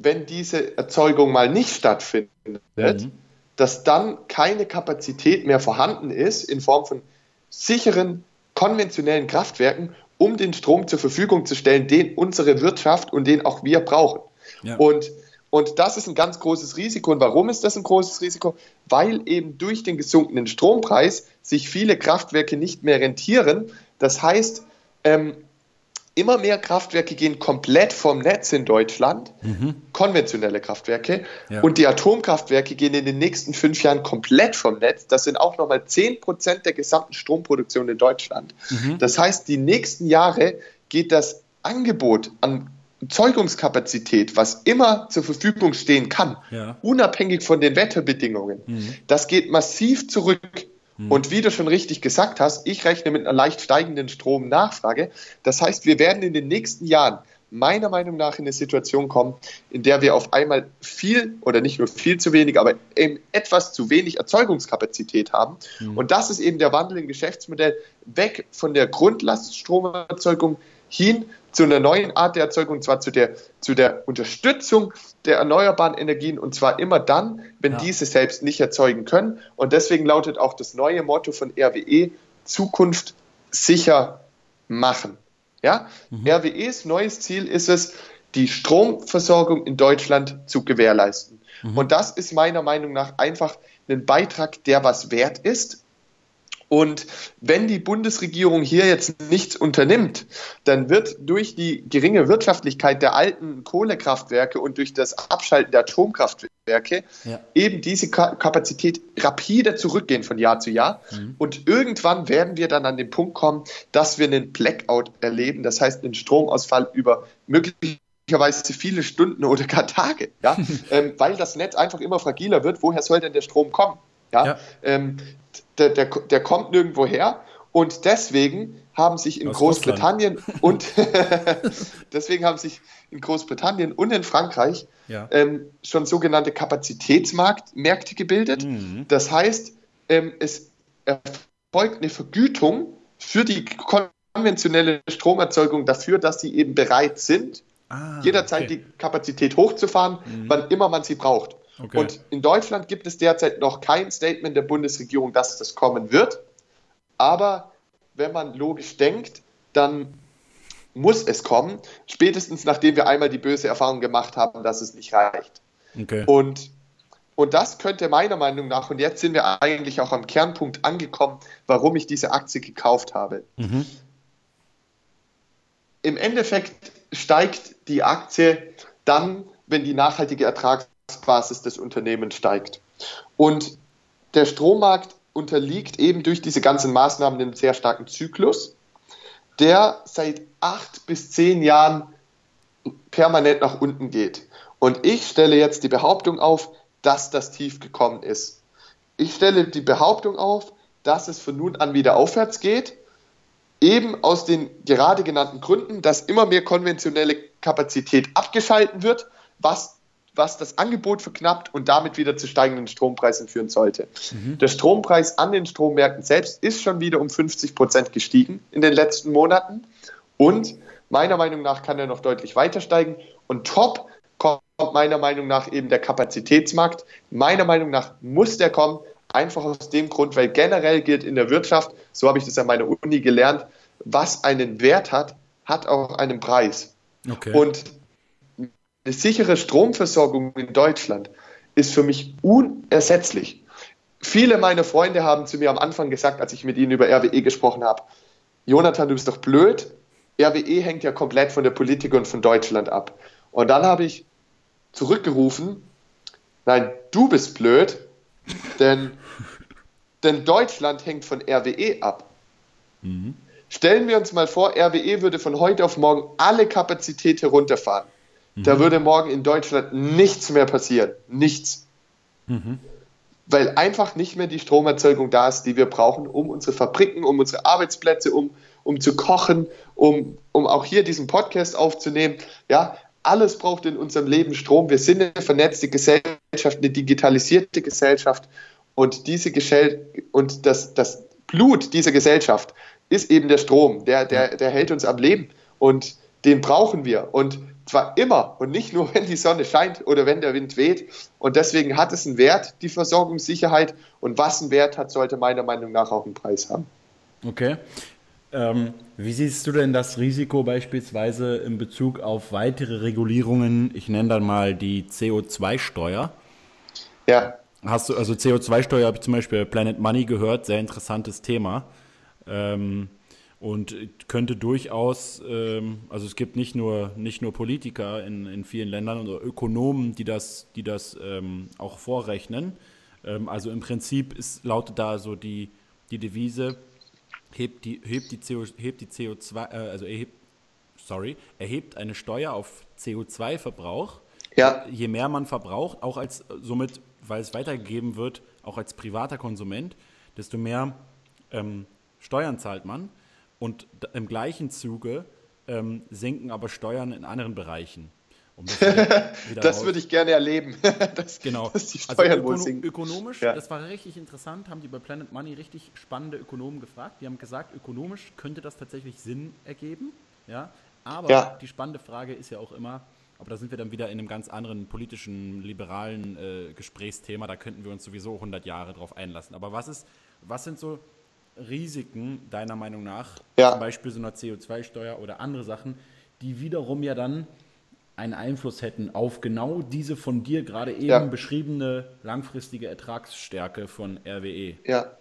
wenn diese Erzeugung mal nicht stattfindet, mhm. dass dann keine Kapazität mehr vorhanden ist in Form von sicheren, konventionellen Kraftwerken, um den Strom zur Verfügung zu stellen, den unsere Wirtschaft und den auch wir brauchen. Ja. Und, und das ist ein ganz großes Risiko. Und warum ist das ein großes Risiko? Weil eben durch den gesunkenen Strompreis sich viele Kraftwerke nicht mehr rentieren. Das heißt, ähm, immer mehr Kraftwerke gehen komplett vom Netz in Deutschland, mhm. konventionelle Kraftwerke. Ja. Und die Atomkraftwerke gehen in den nächsten fünf Jahren komplett vom Netz. Das sind auch nochmal 10 Prozent der gesamten Stromproduktion in Deutschland. Mhm. Das heißt, die nächsten Jahre geht das Angebot an Zeugungskapazität, was immer zur Verfügung stehen kann, ja. unabhängig von den Wetterbedingungen, mhm. das geht massiv zurück. Mhm. Und wie du schon richtig gesagt hast, ich rechne mit einer leicht steigenden Stromnachfrage. Das heißt, wir werden in den nächsten Jahren meiner Meinung nach in eine Situation kommen, in der wir auf einmal viel oder nicht nur viel zu wenig, aber eben etwas zu wenig Erzeugungskapazität haben. Mhm. Und das ist eben der Wandel im Geschäftsmodell weg von der Grundlaststromerzeugung hin zu einer neuen Art der Erzeugung, und zwar zu der, zu der Unterstützung der erneuerbaren Energien, und zwar immer dann, wenn ja. diese selbst nicht erzeugen können. Und deswegen lautet auch das neue Motto von RWE, Zukunft sicher machen. Ja? Mhm. RWEs neues Ziel ist es, die Stromversorgung in Deutschland zu gewährleisten. Mhm. Und das ist meiner Meinung nach einfach ein Beitrag, der was wert ist, und wenn die Bundesregierung hier jetzt nichts unternimmt, dann wird durch die geringe Wirtschaftlichkeit der alten Kohlekraftwerke und durch das Abschalten der Atomkraftwerke ja. eben diese Kapazität rapide zurückgehen von Jahr zu Jahr. Mhm. Und irgendwann werden wir dann an den Punkt kommen, dass wir einen Blackout erleben, das heißt einen Stromausfall über möglicherweise viele Stunden oder gar Tage, ja? ähm, weil das Netz einfach immer fragiler wird. Woher soll denn der Strom kommen? Ja? ja. Ähm, der, der, der kommt nirgendwo her. Und deswegen haben sich in Aus Großbritannien und deswegen haben sich in Großbritannien und in Frankreich ja. ähm, schon sogenannte Kapazitätsmärkte gebildet. Mhm. Das heißt, ähm, es erfolgt eine Vergütung für die konventionelle Stromerzeugung dafür, dass sie eben bereit sind, ah, jederzeit okay. die Kapazität hochzufahren, mhm. wann immer man sie braucht. Okay. Und in Deutschland gibt es derzeit noch kein Statement der Bundesregierung, dass das kommen wird. Aber wenn man logisch denkt, dann muss es kommen, spätestens nachdem wir einmal die böse Erfahrung gemacht haben, dass es nicht reicht. Okay. Und, und das könnte meiner Meinung nach, und jetzt sind wir eigentlich auch am Kernpunkt angekommen, warum ich diese Aktie gekauft habe. Mhm. Im Endeffekt steigt die Aktie dann, wenn die nachhaltige Ertrags Basis des Unternehmens steigt. Und der Strommarkt unterliegt eben durch diese ganzen Maßnahmen einem sehr starken Zyklus, der seit acht bis zehn Jahren permanent nach unten geht. Und ich stelle jetzt die Behauptung auf, dass das Tief gekommen ist. Ich stelle die Behauptung auf, dass es von nun an wieder aufwärts geht, eben aus den gerade genannten Gründen, dass immer mehr konventionelle Kapazität abgeschalten wird, was was das Angebot verknappt und damit wieder zu steigenden Strompreisen führen sollte. Mhm. Der Strompreis an den Strommärkten selbst ist schon wieder um 50 Prozent gestiegen in den letzten Monaten und meiner Meinung nach kann er noch deutlich weiter steigen. Und top kommt meiner Meinung nach eben der Kapazitätsmarkt. Meiner Meinung nach muss der kommen, einfach aus dem Grund, weil generell gilt in der Wirtschaft, so habe ich das an meiner Uni gelernt, was einen Wert hat, hat auch einen Preis. Okay. Und eine sichere Stromversorgung in Deutschland ist für mich unersetzlich. Viele meiner Freunde haben zu mir am Anfang gesagt, als ich mit ihnen über RWE gesprochen habe, Jonathan, du bist doch blöd. RWE hängt ja komplett von der Politik und von Deutschland ab. Und dann habe ich zurückgerufen, nein, du bist blöd, denn, denn Deutschland hängt von RWE ab. Mhm. Stellen wir uns mal vor, RWE würde von heute auf morgen alle Kapazität herunterfahren. Da mhm. würde morgen in Deutschland nichts mehr passieren. Nichts. Mhm. Weil einfach nicht mehr die Stromerzeugung da ist, die wir brauchen, um unsere Fabriken, um unsere Arbeitsplätze, um, um zu kochen, um, um auch hier diesen Podcast aufzunehmen. Ja, alles braucht in unserem Leben Strom. Wir sind eine vernetzte Gesellschaft, eine digitalisierte Gesellschaft. Und diese Gesell und das, das Blut dieser Gesellschaft ist eben der Strom. Der, der, der hält uns am Leben. Und den brauchen wir. Und zwar immer und nicht nur, wenn die Sonne scheint oder wenn der Wind weht. Und deswegen hat es einen Wert, die Versorgungssicherheit. Und was einen Wert hat, sollte meiner Meinung nach auch einen Preis haben. Okay. Ähm, wie siehst du denn das Risiko beispielsweise in Bezug auf weitere Regulierungen? Ich nenne dann mal die CO2-Steuer. Ja. Hast du, also CO2-Steuer habe ich zum Beispiel Planet Money gehört, sehr interessantes Thema. Ähm, und könnte durchaus, ähm, also es gibt nicht nur, nicht nur Politiker in, in vielen Ländern oder Ökonomen, die das, die das ähm, auch vorrechnen. Ähm, also im Prinzip ist, lautet da so die, die Devise, hebt die, hebt die, CO, hebt die CO2, äh, also erhebt, sorry, erhebt eine Steuer auf CO2-Verbrauch. Ja. Je mehr man verbraucht, auch als somit, weil es weitergegeben wird, auch als privater Konsument, desto mehr ähm, Steuern zahlt man. Und im gleichen Zuge ähm, senken aber Steuern in anderen Bereichen. Um das, das würde ich gerne erleben. das, genau. Dass die also Steuern also ökono ökonomisch, ja. das war richtig interessant, haben die bei Planet Money richtig spannende Ökonomen gefragt. Die haben gesagt, ökonomisch könnte das tatsächlich Sinn ergeben. Ja? Aber ja. die spannende Frage ist ja auch immer, aber da sind wir dann wieder in einem ganz anderen politischen, liberalen äh, Gesprächsthema. Da könnten wir uns sowieso 100 Jahre drauf einlassen. Aber was ist, was sind so Risiken deiner Meinung nach, ja. zum Beispiel so einer CO2-Steuer oder andere Sachen, die wiederum ja dann einen Einfluss hätten auf genau diese von dir gerade eben ja. beschriebene langfristige Ertragsstärke von RWE. Ja.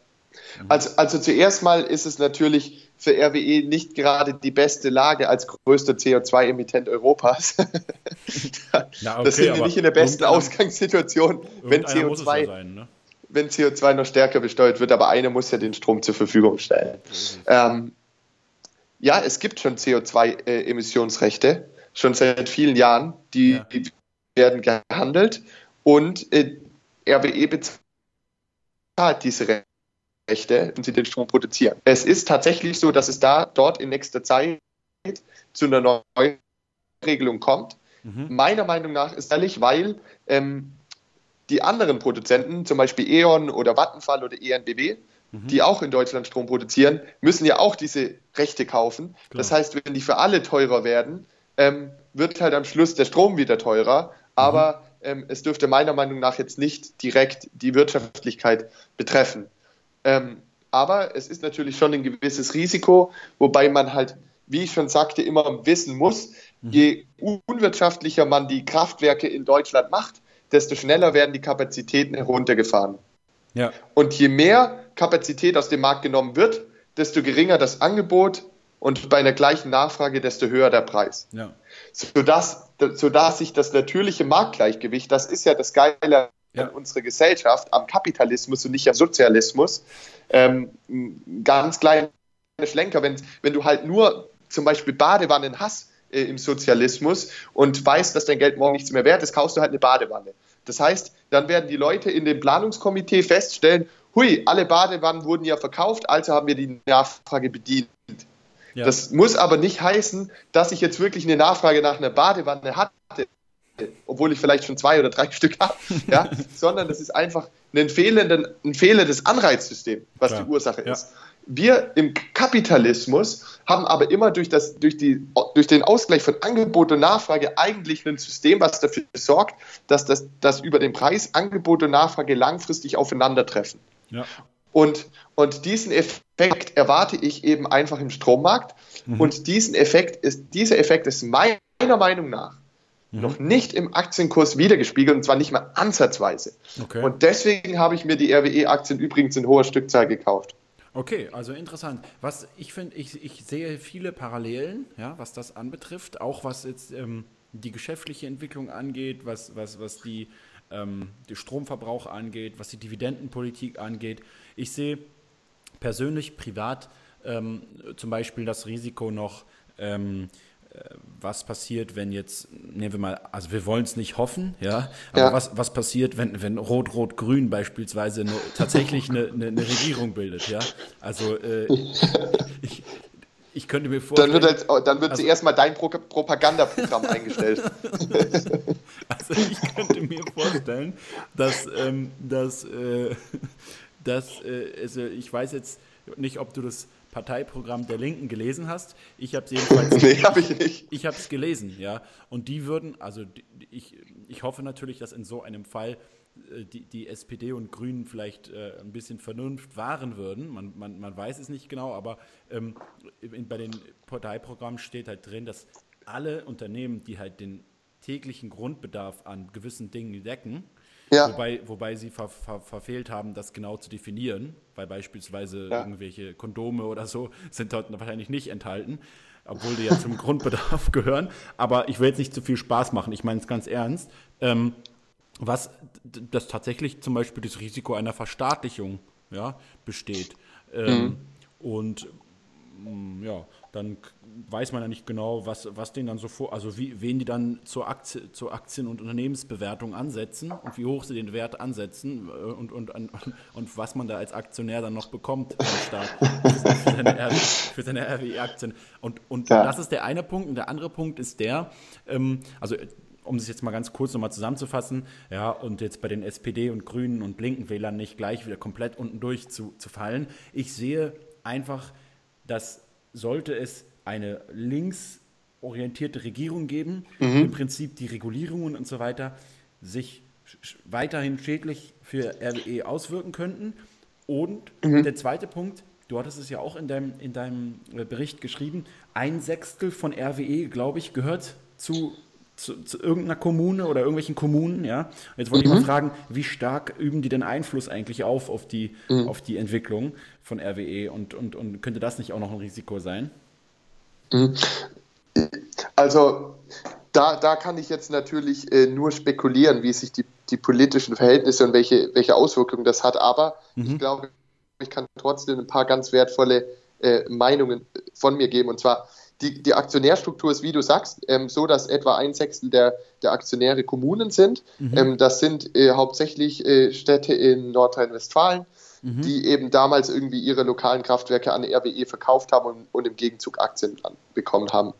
Also, also zuerst mal ist es natürlich für RWE nicht gerade die beste Lage als größter CO2-Emittent Europas. Na, okay, sind wir nicht in der besten Ausgangssituation, wenn CO2, sein, ne? Wenn CO2 noch stärker besteuert wird, aber einer muss ja den Strom zur Verfügung stellen. Mhm. Ähm, ja, es gibt schon CO2-Emissionsrechte schon seit vielen Jahren. Die, ja. die werden gehandelt und äh, RWE bezahlt diese Rechte, wenn sie den Strom produzieren. Es ist tatsächlich so, dass es da dort in nächster Zeit zu einer neuen Regelung kommt. Mhm. Meiner Meinung nach ist ehrlich, weil ähm, die anderen Produzenten, zum Beispiel E.ON oder Vattenfall oder ENBW, mhm. die auch in Deutschland Strom produzieren, müssen ja auch diese Rechte kaufen. Klar. Das heißt, wenn die für alle teurer werden, ähm, wird halt am Schluss der Strom wieder teurer, aber mhm. ähm, es dürfte meiner Meinung nach jetzt nicht direkt die Wirtschaftlichkeit betreffen. Ähm, aber es ist natürlich schon ein gewisses Risiko, wobei man halt, wie ich schon sagte, immer wissen muss, mhm. je unwirtschaftlicher man die Kraftwerke in Deutschland macht, desto schneller werden die Kapazitäten heruntergefahren. Ja. Und je mehr Kapazität aus dem Markt genommen wird, desto geringer das Angebot und bei einer gleichen Nachfrage, desto höher der Preis. Ja. Sodass, sodass sich das natürliche Marktgleichgewicht, das ist ja das Geile ja. an unserer Gesellschaft, am Kapitalismus und nicht am Sozialismus, ähm, ganz kleine Schlenker, wenn, wenn du halt nur zum Beispiel Badewannen hast äh, im Sozialismus und weißt, dass dein Geld morgen nichts mehr wert ist, kaufst du halt eine Badewanne. Das heißt, dann werden die Leute in dem Planungskomitee feststellen, hui, alle Badewannen wurden ja verkauft, also haben wir die Nachfrage bedient. Ja. Das muss aber nicht heißen, dass ich jetzt wirklich eine Nachfrage nach einer Badewanne hatte, obwohl ich vielleicht schon zwei oder drei Stück habe, ja? sondern das ist einfach ein, fehlenden, ein fehlendes Anreizsystem, was Klar. die Ursache ja. ist. Wir im Kapitalismus haben aber immer durch, das, durch, die, durch den Ausgleich von Angebot und Nachfrage eigentlich ein System, was dafür sorgt, dass, das, dass über den Preis Angebot und Nachfrage langfristig aufeinandertreffen. Ja. Und, und diesen Effekt erwarte ich eben einfach im Strommarkt. Mhm. Und diesen Effekt ist, dieser Effekt ist meiner Meinung nach mhm. noch nicht im Aktienkurs wiedergespiegelt und zwar nicht mal ansatzweise. Okay. Und deswegen habe ich mir die RWE-Aktien übrigens in hoher Stückzahl gekauft. Okay, also interessant. Was ich finde, ich, ich sehe viele Parallelen, ja, was das anbetrifft, auch was jetzt ähm, die geschäftliche Entwicklung angeht, was, was, was die, ähm, den Stromverbrauch angeht, was die Dividendenpolitik angeht. Ich sehe persönlich, privat ähm, zum Beispiel das Risiko noch, ähm, was passiert, wenn jetzt, nehmen wir mal, also wir wollen es nicht hoffen, ja, aber ja. Was, was passiert, wenn, wenn Rot-Rot-Grün beispielsweise eine, tatsächlich eine, eine, eine, Regierung bildet, ja? Also äh, ich, ich könnte mir vorstellen. Dann wird, halt, dann wird also, erstmal dein Pro Propagandaprogramm eingestellt. Also ich könnte mir vorstellen, dass, ähm, dass, äh, dass äh, also ich weiß jetzt nicht, ob du das Parteiprogramm der Linken gelesen hast. Ich habe es jedenfalls. nee, habe ich nicht. Ich habe es gelesen, ja. Und die würden, also ich, ich hoffe natürlich, dass in so einem Fall äh, die, die SPD und Grünen vielleicht äh, ein bisschen Vernunft wahren würden. Man, man, man weiß es nicht genau, aber ähm, in, bei den Parteiprogrammen steht halt drin, dass alle Unternehmen, die halt den täglichen Grundbedarf an gewissen Dingen decken, ja. Wobei, wobei sie ver, ver, verfehlt haben, das genau zu definieren, weil beispielsweise ja. irgendwelche Kondome oder so sind dort wahrscheinlich nicht enthalten, obwohl die ja zum Grundbedarf gehören. Aber ich will jetzt nicht zu viel Spaß machen, ich meine es ganz ernst. Ähm, was das tatsächlich zum Beispiel das Risiko einer Verstaatlichung ja, besteht. Ähm, mhm. Und ja, dann weiß man ja nicht genau, was, was denen dann so vor, also wie, wen die dann zur, Aktie, zur Aktien- und Unternehmensbewertung ansetzen und wie hoch sie den Wert ansetzen äh, und, und, und, und was man da als Aktionär dann noch bekommt für seine, für seine RWE-Aktien. Und, und ja. das ist der eine Punkt. Und der andere Punkt ist der, ähm, also um es jetzt mal ganz kurz nochmal zusammenzufassen, ja, und jetzt bei den SPD und Grünen und linken Wählern nicht gleich wieder komplett unten durch zu, zu fallen. Ich sehe einfach, dass sollte es eine linksorientierte Regierung geben, mhm. im Prinzip die Regulierungen und so weiter sich weiterhin schädlich für RWE auswirken könnten. Und mhm. der zweite Punkt, du hattest es ja auch in deinem, in deinem äh, Bericht geschrieben, ein Sechstel von RWE, glaube ich, gehört zu, zu, zu, irgendeiner Kommune oder irgendwelchen Kommunen, ja. Jetzt wollte mhm. ich mal fragen, wie stark üben die denn Einfluss eigentlich auf, auf die, mhm. auf die Entwicklung von RWE und, und, und könnte das nicht auch noch ein Risiko sein? Mhm. Also da, da kann ich jetzt natürlich äh, nur spekulieren, wie sich die, die politischen Verhältnisse und welche, welche Auswirkungen das hat. Aber mhm. ich glaube, ich kann trotzdem ein paar ganz wertvolle äh, Meinungen von mir geben. Und zwar, die, die Aktionärstruktur ist, wie du sagst, ähm, so, dass etwa ein Sechstel der, der Aktionäre Kommunen sind. Mhm. Ähm, das sind äh, hauptsächlich äh, Städte in Nordrhein-Westfalen mhm. die eben damals irgendwie ihre lokalen Kraftwerke an RWE verkauft haben und, und im Gegenzug Aktien bekommen haben.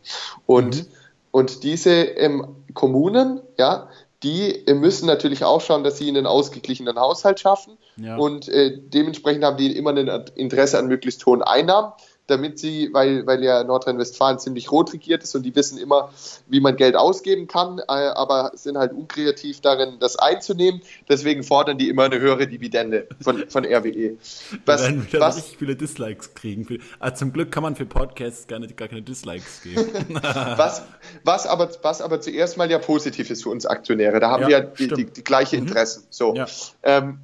Und, mhm. und diese ähm, Kommunen, ja, die müssen natürlich auch schauen, dass sie einen ausgeglichenen Haushalt schaffen. Ja. Und äh, dementsprechend haben die immer ein Interesse an möglichst hohen Einnahmen damit sie, weil, weil ja Nordrhein-Westfalen ziemlich rot regiert ist und die wissen immer, wie man Geld ausgeben kann, äh, aber sind halt unkreativ darin, das einzunehmen. Deswegen fordern die immer eine höhere Dividende von, von RWE. Was, wir werden was, richtig viele Dislikes kriegen. Also zum Glück kann man für Podcasts gar, nicht, gar keine Dislikes geben. was, was, aber, was aber zuerst mal ja positiv ist für uns Aktionäre. Da haben ja, wir ja die, die, die, gleiche mhm. Interessen. So. Ja. Ähm,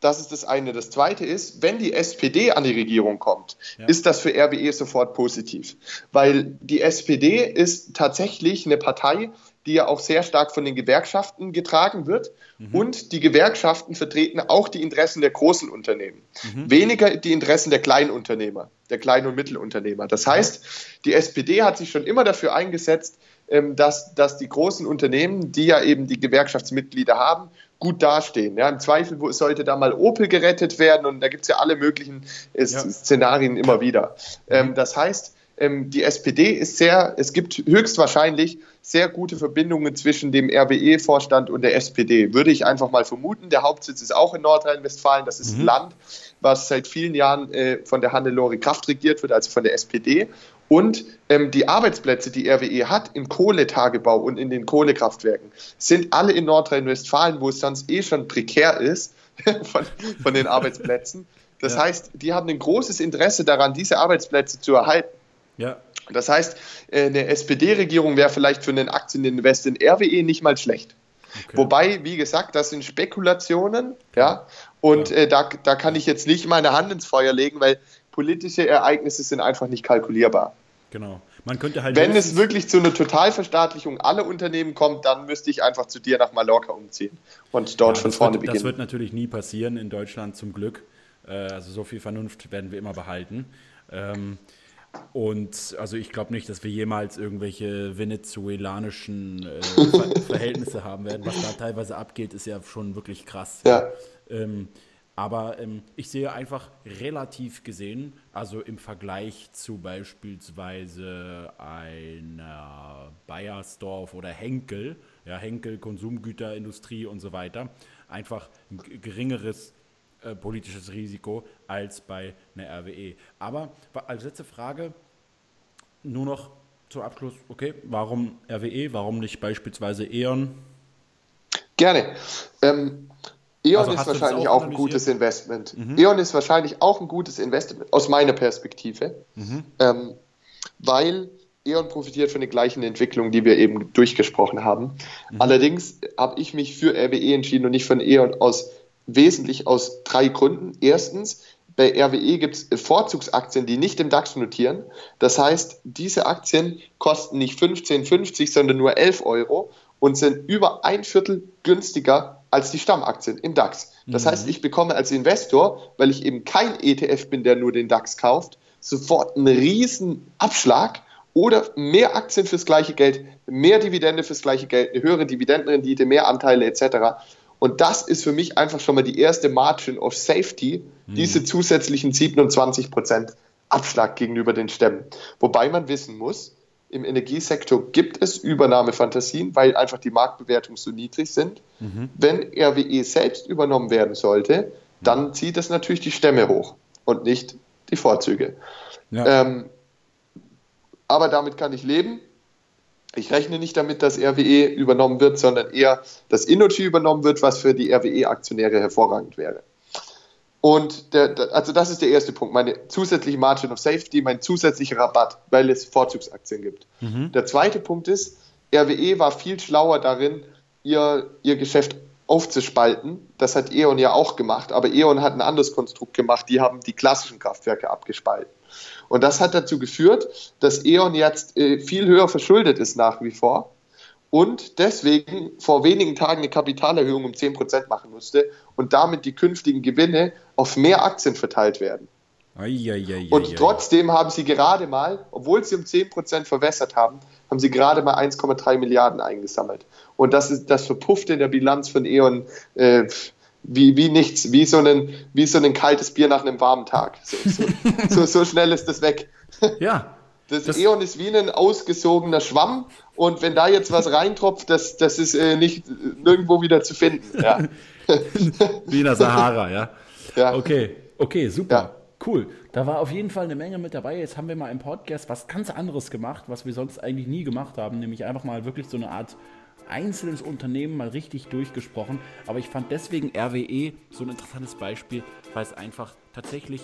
das ist das eine. Das zweite ist, wenn die SPD an die Regierung kommt, ja. ist das für RWE sofort positiv. Weil die SPD ist tatsächlich eine Partei, die ja auch sehr stark von den Gewerkschaften getragen wird. Mhm. Und die Gewerkschaften vertreten auch die Interessen der großen Unternehmen. Mhm. Weniger die Interessen der Kleinunternehmer, der Klein- und Mittelunternehmer. Das heißt, die SPD hat sich schon immer dafür eingesetzt, ähm, dass, dass die großen Unternehmen, die ja eben die Gewerkschaftsmitglieder haben, gut dastehen. Ja, Im Zweifel sollte da mal Opel gerettet werden und da gibt es ja alle möglichen äh, ja. Szenarien immer wieder. Ähm, das heißt, ähm, die SPD ist sehr, es gibt höchstwahrscheinlich sehr gute Verbindungen zwischen dem RWE-Vorstand und der SPD. Würde ich einfach mal vermuten. Der Hauptsitz ist auch in Nordrhein-Westfalen. Das ist mhm. ein Land, was seit vielen Jahren äh, von der Hannelore Kraft regiert wird, also von der SPD. Und ähm, die Arbeitsplätze, die RWE hat im Kohletagebau und in den Kohlekraftwerken, sind alle in Nordrhein-Westfalen, wo es sonst eh schon prekär ist von, von den Arbeitsplätzen. Das ja. heißt, die haben ein großes Interesse daran, diese Arbeitsplätze zu erhalten. Ja. Das heißt, äh, eine SPD-Regierung wäre vielleicht für einen Aktieninvest in RWE nicht mal schlecht. Okay. Wobei, wie gesagt, das sind Spekulationen, ja, und ja. Äh, da, da kann ich jetzt nicht meine Hand ins Feuer legen, weil politische Ereignisse sind einfach nicht kalkulierbar. Genau. Man könnte halt Wenn es wirklich zu einer Totalverstaatlichung aller Unternehmen kommt, dann müsste ich einfach zu dir nach Mallorca umziehen und dort ja, von vorne wird, beginnen. Das wird natürlich nie passieren in Deutschland zum Glück. Äh, also so viel Vernunft werden wir immer behalten. Ähm, Und also ich glaube nicht, dass wir jemals irgendwelche venezuelanischen äh, Ver Verhältnisse haben werden. Was da teilweise abgeht, ist ja schon wirklich krass. Ja. Ähm, aber ähm, ich sehe einfach relativ gesehen, also im Vergleich zu beispielsweise einer Bayersdorf oder Henkel, ja, Henkel, Konsumgüterindustrie und so weiter, einfach ein geringeres äh, politisches Risiko als bei einer RWE. Aber als letzte Frage nur noch zum Abschluss, okay, warum RWE, warum nicht beispielsweise E.ON? Gerne. Ähm, E.ON also ist wahrscheinlich auch, auch ein gutes Investment. Mhm. E.ON ist wahrscheinlich auch ein gutes Investment aus meiner Perspektive, mhm. ähm, weil E.ON profitiert von den gleichen Entwicklungen, die wir eben durchgesprochen haben. Mhm. Allerdings habe ich mich für RWE entschieden und nicht von E.ON aus wesentlich aus drei Gründen. Erstens, bei RWE gibt es Vorzugsaktien, die nicht im DAX notieren. Das heißt, diese Aktien kosten nicht 15,50, sondern nur 11 Euro und sind über ein Viertel günstiger als die Stammaktien im DAX. Das mhm. heißt, ich bekomme als Investor, weil ich eben kein ETF bin, der nur den DAX kauft, sofort einen riesen Abschlag oder mehr Aktien fürs gleiche Geld, mehr Dividende fürs gleiche Geld, eine höhere Dividendenrendite, mehr Anteile etc. Und das ist für mich einfach schon mal die erste Margin of Safety, mhm. diese zusätzlichen 27% Abschlag gegenüber den Stämmen. Wobei man wissen muss, im Energiesektor gibt es Übernahmefantasien, weil einfach die Marktbewertungen so niedrig sind. Mhm. Wenn RWE selbst übernommen werden sollte, dann zieht es natürlich die Stämme hoch und nicht die Vorzüge. Ja. Ähm, aber damit kann ich leben. Ich rechne nicht damit, dass RWE übernommen wird, sondern eher, dass Innogy übernommen wird, was für die RWE-Aktionäre hervorragend wäre. Und der, also das ist der erste Punkt, meine zusätzliche Margin of Safety, mein zusätzlicher Rabatt, weil es Vorzugsaktien gibt. Mhm. Der zweite Punkt ist, RWE war viel schlauer darin, ihr, ihr Geschäft aufzuspalten. Das hat E.ON ja auch gemacht, aber E.ON hat ein anderes Konstrukt gemacht. Die haben die klassischen Kraftwerke abgespalten. Und das hat dazu geführt, dass E.ON jetzt äh, viel höher verschuldet ist nach wie vor und deswegen vor wenigen Tagen eine Kapitalerhöhung um 10% machen musste und damit die künftigen Gewinne auf mehr Aktien verteilt werden. Eieieiei. Und trotzdem haben sie gerade mal, obwohl sie um 10% verwässert haben, haben sie gerade mal 1,3 Milliarden eingesammelt. Und das, ist, das verpufft in der Bilanz von E.ON äh, wie, wie nichts, wie so, ein, wie so ein kaltes Bier nach einem warmen Tag. So, so, so, so schnell ist das weg. Ja, das, das Eon ist wie ein ausgesogener Schwamm und wenn da jetzt was reintropft, das, das ist äh, nicht nirgendwo wieder zu finden. Ja. wie in der Sahara, ja. ja. Okay, okay, super. Ja. Cool. Da war auf jeden Fall eine Menge mit dabei. Jetzt haben wir mal im Podcast was ganz anderes gemacht, was wir sonst eigentlich nie gemacht haben, nämlich einfach mal wirklich so eine Art einzelnes Unternehmen mal richtig durchgesprochen. Aber ich fand deswegen RWE so ein interessantes Beispiel, weil es einfach tatsächlich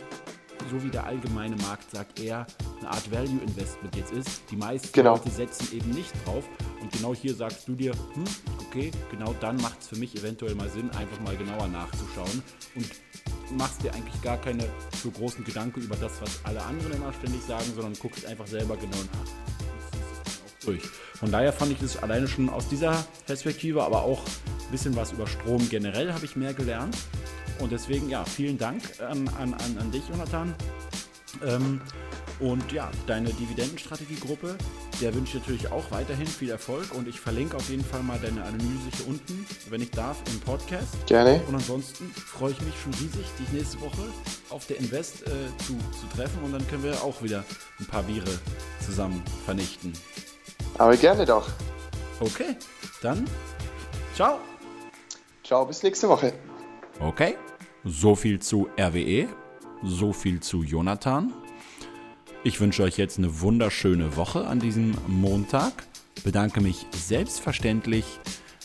so wie der allgemeine Markt sagt, eher eine Art Value Investment jetzt ist. Die meisten genau. Leute setzen eben nicht drauf. Und genau hier sagst du dir, hm, okay, genau dann macht es für mich eventuell mal Sinn, einfach mal genauer nachzuschauen und machst dir eigentlich gar keine so großen Gedanken über das, was alle anderen immer ständig sagen, sondern guckst einfach selber genau nach. Durch. Von daher fand ich das alleine schon aus dieser Perspektive, aber auch ein bisschen was über Strom generell habe ich mehr gelernt. Und deswegen, ja, vielen Dank an, an, an dich, Jonathan. Ähm, und ja, deine Dividendenstrategiegruppe, der wünsche ich natürlich auch weiterhin viel Erfolg und ich verlinke auf jeden Fall mal deine Analyse hier unten, wenn ich darf, im Podcast. Gerne. Und ansonsten freue ich mich schon riesig, dich nächste Woche auf der Invest äh, zu, zu treffen und dann können wir auch wieder ein paar Biere zusammen vernichten. Aber gerne doch. Okay, dann ciao. Ciao, bis nächste Woche. Okay, so viel zu RWE, so viel zu Jonathan. Ich wünsche euch jetzt eine wunderschöne Woche an diesem Montag. Bedanke mich selbstverständlich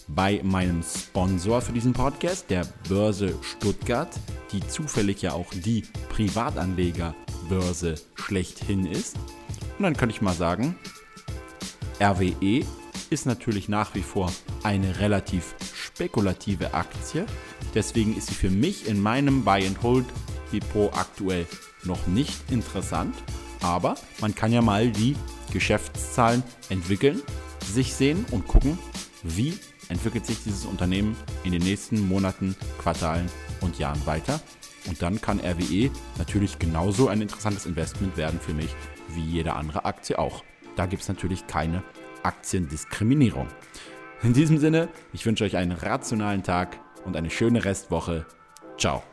bei meinem Sponsor für diesen Podcast, der Börse Stuttgart, die zufällig ja auch die Privatanlegerbörse schlechthin ist. Und dann könnte ich mal sagen, RWE ist natürlich nach wie vor eine relativ spekulative Aktie. Deswegen ist sie für mich in meinem Buy-and-Hold-Depot aktuell noch nicht interessant. Aber man kann ja mal die Geschäftszahlen entwickeln, sich sehen und gucken, wie entwickelt sich dieses Unternehmen in den nächsten Monaten, Quartalen und Jahren weiter. Und dann kann RWE natürlich genauso ein interessantes Investment werden für mich wie jede andere Aktie auch. Da gibt es natürlich keine Aktiendiskriminierung. In diesem Sinne, ich wünsche euch einen rationalen Tag und eine schöne Restwoche. Ciao.